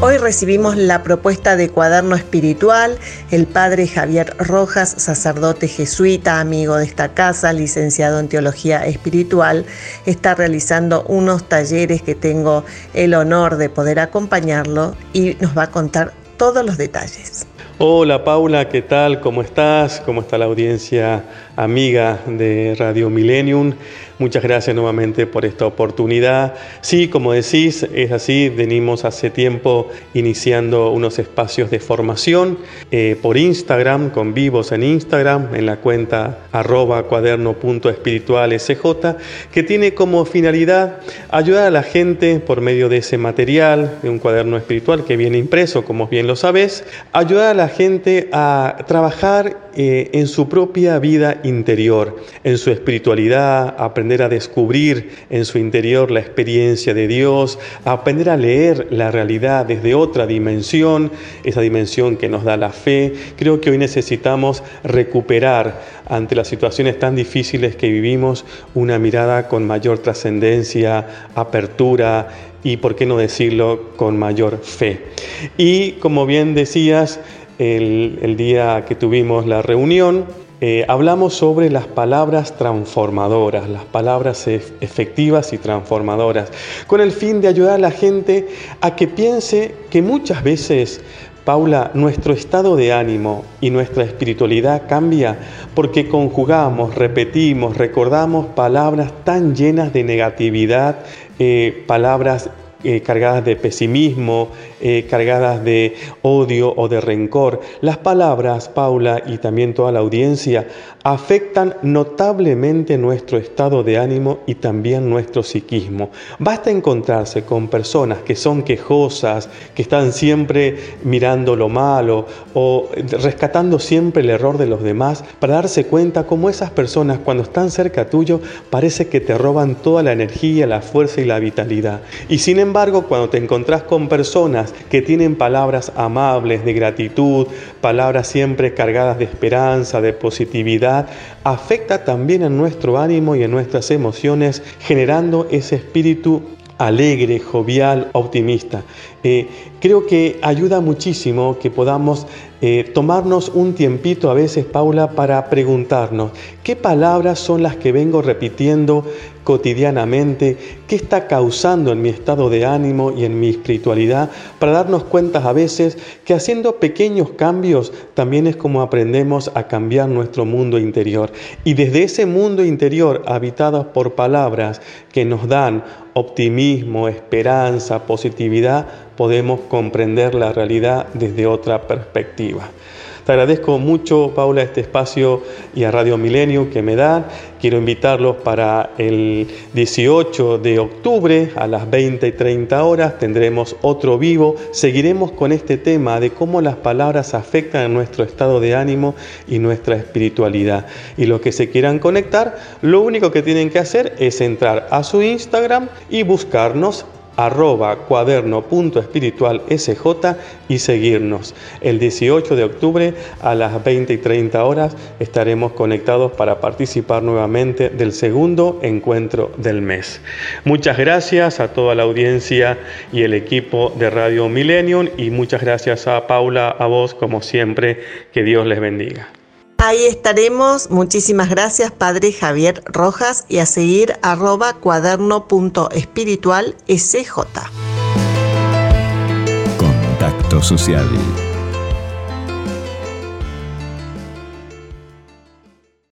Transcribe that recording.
Hoy recibimos la propuesta de cuaderno espiritual. El padre Javier Rojas, sacerdote jesuita, amigo de esta casa, licenciado en teología espiritual, está realizando unos talleres que tengo el honor de poder acompañarlo y nos va a contar todos los detalles. Hola Paula, ¿qué tal? ¿Cómo estás? ¿Cómo está la audiencia amiga de Radio Millennium? Muchas gracias nuevamente por esta oportunidad. Sí, como decís, es así, venimos hace tiempo iniciando unos espacios de formación eh, por Instagram, con vivos en Instagram, en la cuenta arroba cuaderno.espiritualsj, que tiene como finalidad ayudar a la gente por medio de ese material, de un cuaderno espiritual que viene impreso, como bien lo sabes, ayudar a la gente a trabajar eh, en su propia vida interior, en su espiritualidad, aprender a descubrir en su interior la experiencia de Dios, aprender a leer la realidad desde otra dimensión, esa dimensión que nos da la fe. Creo que hoy necesitamos recuperar ante las situaciones tan difíciles que vivimos una mirada con mayor trascendencia, apertura y, por qué no decirlo, con mayor fe. Y como bien decías, el, día que tuvimos la reunión, eh, hablamos sobre las palabras transformadoras, las palabras efectivas y transformadoras, con el fin de ayudar a la gente a que piense que muchas veces, Paula, nuestro estado de ánimo y nuestra espiritualidad cambia porque conjugamos, repetimos, recordamos palabras tan llenas de negatividad, eh, palabras eh, cargadas de pesimismo, eh, cargadas de odio o de rencor. Las palabras, Paula, y también toda la audiencia, afectan notablemente nuestro estado de ánimo y también nuestro psiquismo. Basta encontrarse con personas que son quejosas, que están siempre mirando lo malo o rescatando siempre el error de los demás para darse cuenta cómo esas personas cuando están cerca tuyo parece que te roban toda la energía, la fuerza y la vitalidad. Y sin embargo, cuando te encontrás con personas que tienen palabras amables, de gratitud, palabras siempre cargadas de esperanza, de positividad, afecta también a nuestro ánimo y a nuestras emociones, generando ese espíritu alegre, jovial, optimista. Eh, creo que ayuda muchísimo que podamos eh, tomarnos un tiempito a veces, Paula, para preguntarnos qué palabras son las que vengo repitiendo cotidianamente, qué está causando en mi estado de ánimo y en mi espiritualidad, para darnos cuenta a veces que haciendo pequeños cambios también es como aprendemos a cambiar nuestro mundo interior. Y desde ese mundo interior, habitado por palabras que nos dan optimismo, esperanza, positividad, podemos comprender la realidad desde otra perspectiva. Te agradezco mucho, Paula, este espacio y a Radio Milenio que me dan. Quiero invitarlos para el 18 de octubre a las 20 y 30 horas. Tendremos otro vivo. Seguiremos con este tema de cómo las palabras afectan a nuestro estado de ánimo y nuestra espiritualidad. Y los que se quieran conectar, lo único que tienen que hacer es entrar a su Instagram y buscarnos arroba cuaderno.espiritualsj y seguirnos. El 18 de octubre a las 20 y 30 horas estaremos conectados para participar nuevamente del segundo encuentro del mes. Muchas gracias a toda la audiencia y el equipo de Radio Millennium y muchas gracias a Paula, a vos como siempre, que Dios les bendiga. Ahí estaremos. Muchísimas gracias, Padre Javier Rojas, y a seguir arroba cuaderno.espiritual SJ. Contacto social